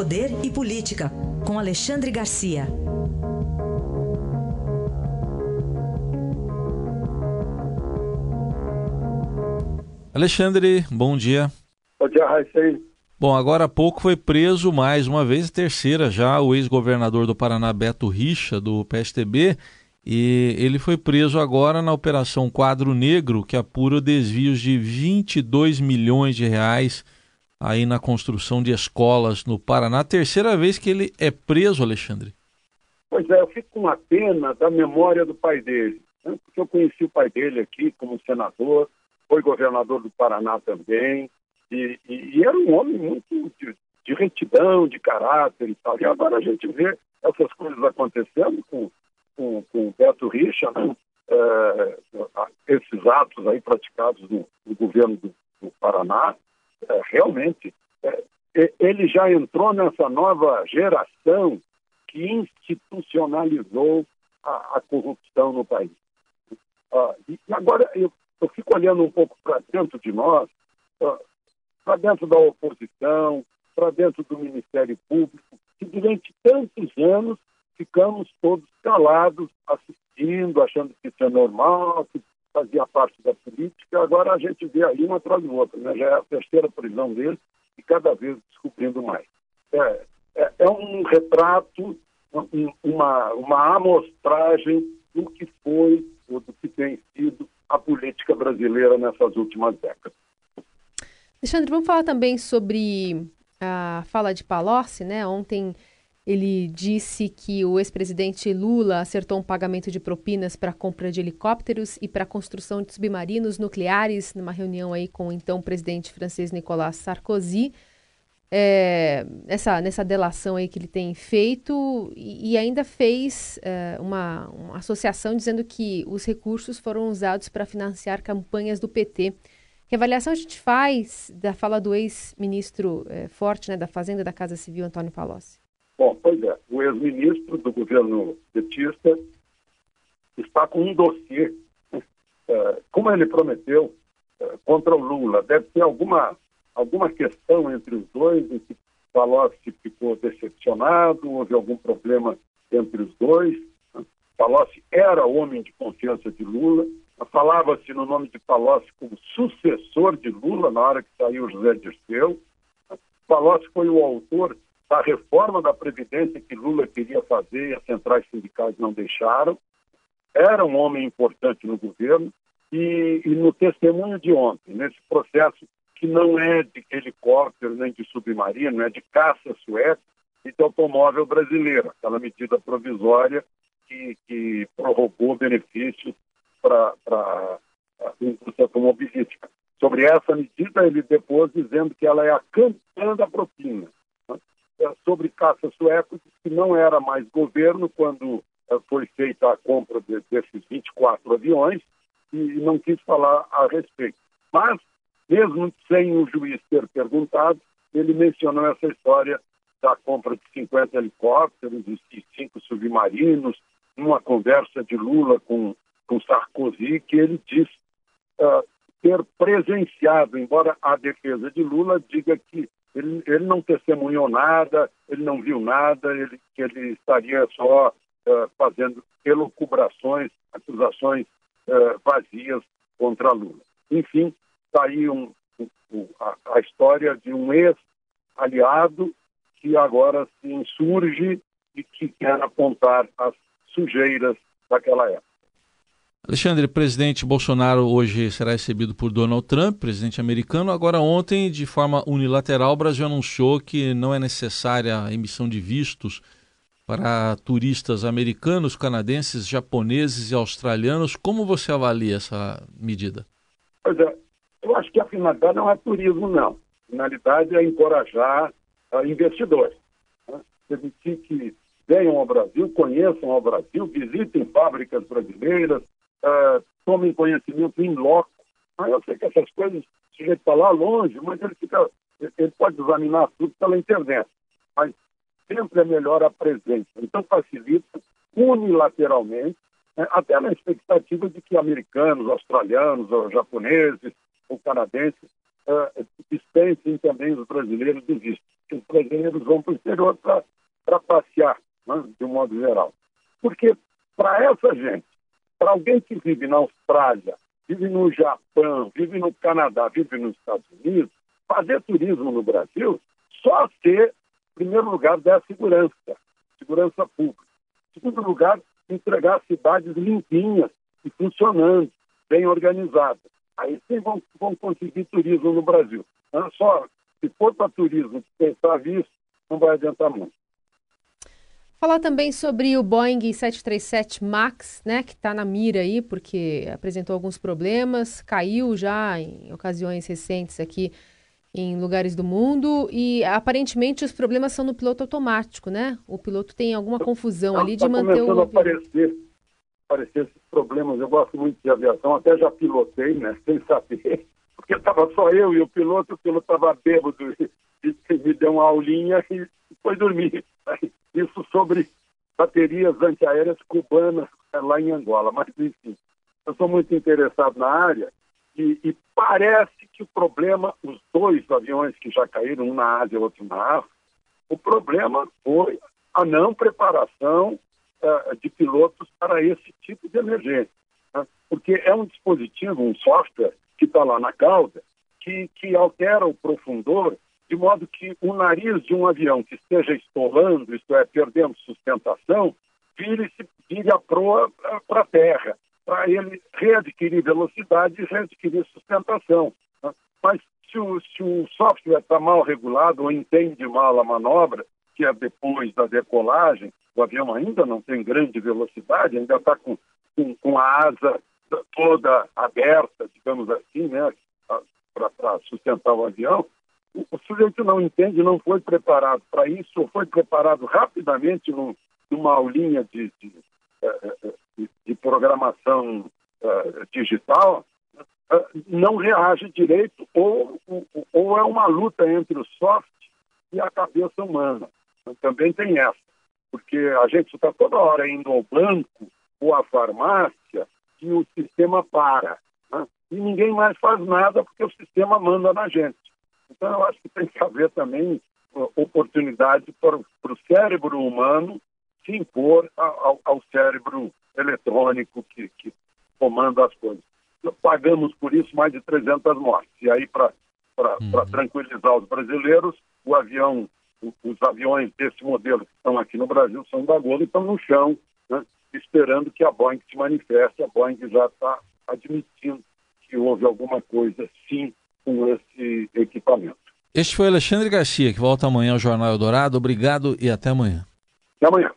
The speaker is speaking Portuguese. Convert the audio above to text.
Poder e Política, com Alexandre Garcia. Alexandre, bom dia. Bom dia, Raíssa. Bom, agora há pouco foi preso mais uma vez, terceira já, o ex-governador do Paraná, Beto Richa, do PSTB, e ele foi preso agora na Operação Quadro Negro, que apura desvios de 22 milhões de reais aí na construção de escolas no Paraná. Terceira vez que ele é preso, Alexandre. Pois é, eu fico com uma pena da memória do pai dele, né? porque eu conheci o pai dele aqui como senador, foi governador do Paraná também, e, e, e era um homem muito de, de, retidão, de caráter e tal. E agora a gente vê essas coisas acontecendo com, com, com o Beto Richa, né? é, esses atos aí praticados no, no governo do, do Paraná, é, realmente, é, ele já entrou nessa nova geração que institucionalizou a, a corrupção no país. Ah, e agora eu, eu, fico olhando um pouco para dentro de nós, ah, para dentro da oposição, para dentro do Ministério Público, que durante tantos anos ficamos todos calados, assistindo, achando que isso é normal, que fazia parte da política. Agora a gente vê aí um atrás do outro, né? já é a terceira prisão dele e cada vez descobrindo mais. É, é, é um retrato, uma, uma amostragem do que foi ou do que tem sido a política brasileira nessas últimas décadas. Alexandre, vamos falar também sobre a fala de Palocci, né? Ontem ele disse que o ex-presidente Lula acertou um pagamento de propinas para compra de helicópteros e para construção de submarinos nucleares numa reunião aí com o então presidente francês Nicolas Sarkozy. É, essa, nessa delação aí que ele tem feito e, e ainda fez é, uma, uma associação dizendo que os recursos foram usados para financiar campanhas do PT. Que avaliação a gente faz da fala do ex-ministro é, forte né, da Fazenda da Casa Civil, Antônio Palocci? Ex-ministro do governo petista está com um dossiê, é, como ele prometeu, é, contra o Lula. Deve ter alguma, alguma questão entre os dois, em que Palocci ficou decepcionado, houve algum problema entre os dois. Palocci era homem de confiança de Lula, Falava-se no nome de Palocci como sucessor de Lula na hora que saiu José Dirceu. Palocci foi o autor da reforma da Previdência que Lula queria fazer e as centrais sindicais não deixaram. Era um homem importante no governo e, e no testemunho de ontem, nesse processo que não é de helicóptero nem de submarino, é de caça sueca e de automóvel brasileiro, aquela medida provisória que, que prorrogou benefícios para a indústria automobilística. Sobre essa medida, ele depois dizendo que ela é a campeã da propina. Sobre caça sueco, que não era mais governo quando é, foi feita a compra de, desses 24 aviões e não quis falar a respeito. Mas, mesmo sem o juiz ter perguntado, ele mencionou essa história da compra de 50 helicópteros e cinco submarinos, numa conversa de Lula com com Sarkozy, que ele diz uh, ter presenciado, embora a defesa de Lula diga que ele, ele não testemunhou nada, ele não viu nada, ele, ele estaria só uh, fazendo elucubrações, acusações uh, vazias contra Lula. Enfim, está aí um, um, a, a história de um ex-aliado que agora se insurge e que quer apontar as sujeiras daquela época. Alexandre, presidente Bolsonaro hoje será recebido por Donald Trump, presidente americano. Agora, ontem, de forma unilateral, o Brasil anunciou que não é necessária a emissão de vistos para turistas americanos, canadenses, japoneses e australianos. Como você avalia essa medida? Pois é, eu acho que a finalidade não é turismo, não. A finalidade é encorajar uh, investidores. Né? Permitir que venham ao Brasil, conheçam ao Brasil, visitem fábricas brasileiras, uh, tomem conhecimento em loco. Eu sei que essas coisas, o sujeito está lá longe, mas ele, fica, ele pode examinar tudo pela internet. Mas sempre é melhor a presença. Então facilita unilateralmente, né, até na expectativa de que americanos, australianos, ou japoneses ou canadenses uh, dispensem também os brasileiros do visto. Os brasileiros vão para o exterior para passear, né, de um modo geral. Porque para essa gente, para alguém que vive na Austrália, vive no Japão, vive no Canadá, vive nos Estados Unidos, fazer turismo no Brasil só ser, em primeiro lugar, dar segurança, segurança pública. Em segundo lugar, entregar cidades limpinhas e funcionando, bem organizadas. Aí sim vão, vão conseguir turismo no Brasil. Não é só, se for para turismo pensar visto, não vai adiantar muito. Falar também sobre o Boeing 737 MAX, né, que está na mira aí, porque apresentou alguns problemas, caiu já em ocasiões recentes aqui em lugares do mundo e aparentemente os problemas são no piloto automático, né? O piloto tem alguma confusão ali de tá manter o. A aparecer, aparecer esses problemas. Eu gosto muito de aviação, até já pilotei, né? Sem saber, porque estava só eu e o piloto, o piloto estava bêbado e, me deu uma aulinha e foi dormir. Sobre baterias antiaéreas cubanas é, lá em Angola. Mas, enfim, eu sou muito interessado na área e, e, parece que o problema, os dois aviões que já caíram, um na Ásia e outro na África, o problema foi a não preparação uh, de pilotos para esse tipo de emergência. Né? Porque é um dispositivo, um software que está lá na cauda, que, que altera o profundor de modo que o nariz de um avião que esteja estolando, isto é, perdendo sustentação, vire, vire a proa para a terra, para ele readquirir velocidade e readquirir sustentação. Né? Mas se o, se o software está mal regulado ou entende mal a manobra, que é depois da decolagem, o avião ainda não tem grande velocidade, ainda está com, com, com, a asa toda aberta, digamos assim, né, para sustentar o avião, o sujeito não entende, não foi preparado para isso, ou foi preparado rapidamente num, numa aulinha de, de, eh, eh, de, de programação uh, digital, uh, não reage direito, ou, ou é uma luta entre o soft e a cabeça humana. Também tem essa, porque a gente está toda hora indo ao banco ou à farmácia e o sistema para. Né? E ninguém mais faz nada porque o sistema manda na gente. Então, eu acho que tem que haver também oportunidade para, para o cérebro humano se impor ao, ao cérebro eletrônico que, que, comanda as coisas. Pagamos por isso mais de 300 mortes. E aí, para uhum. tranquilizar os brasileiros, o avião, os aviões desse modelo que estão aqui no Brasil são da Gol e estão no chão, né, esperando que a Boeing se manifeste. A Boeing já está admitindo que houve alguma coisa, sim, com esse equipamento. Este foi Alexandre Garcia, que volta amanhã ao Jornal Eldorado. Obrigado e até amanhã. Até amanhã.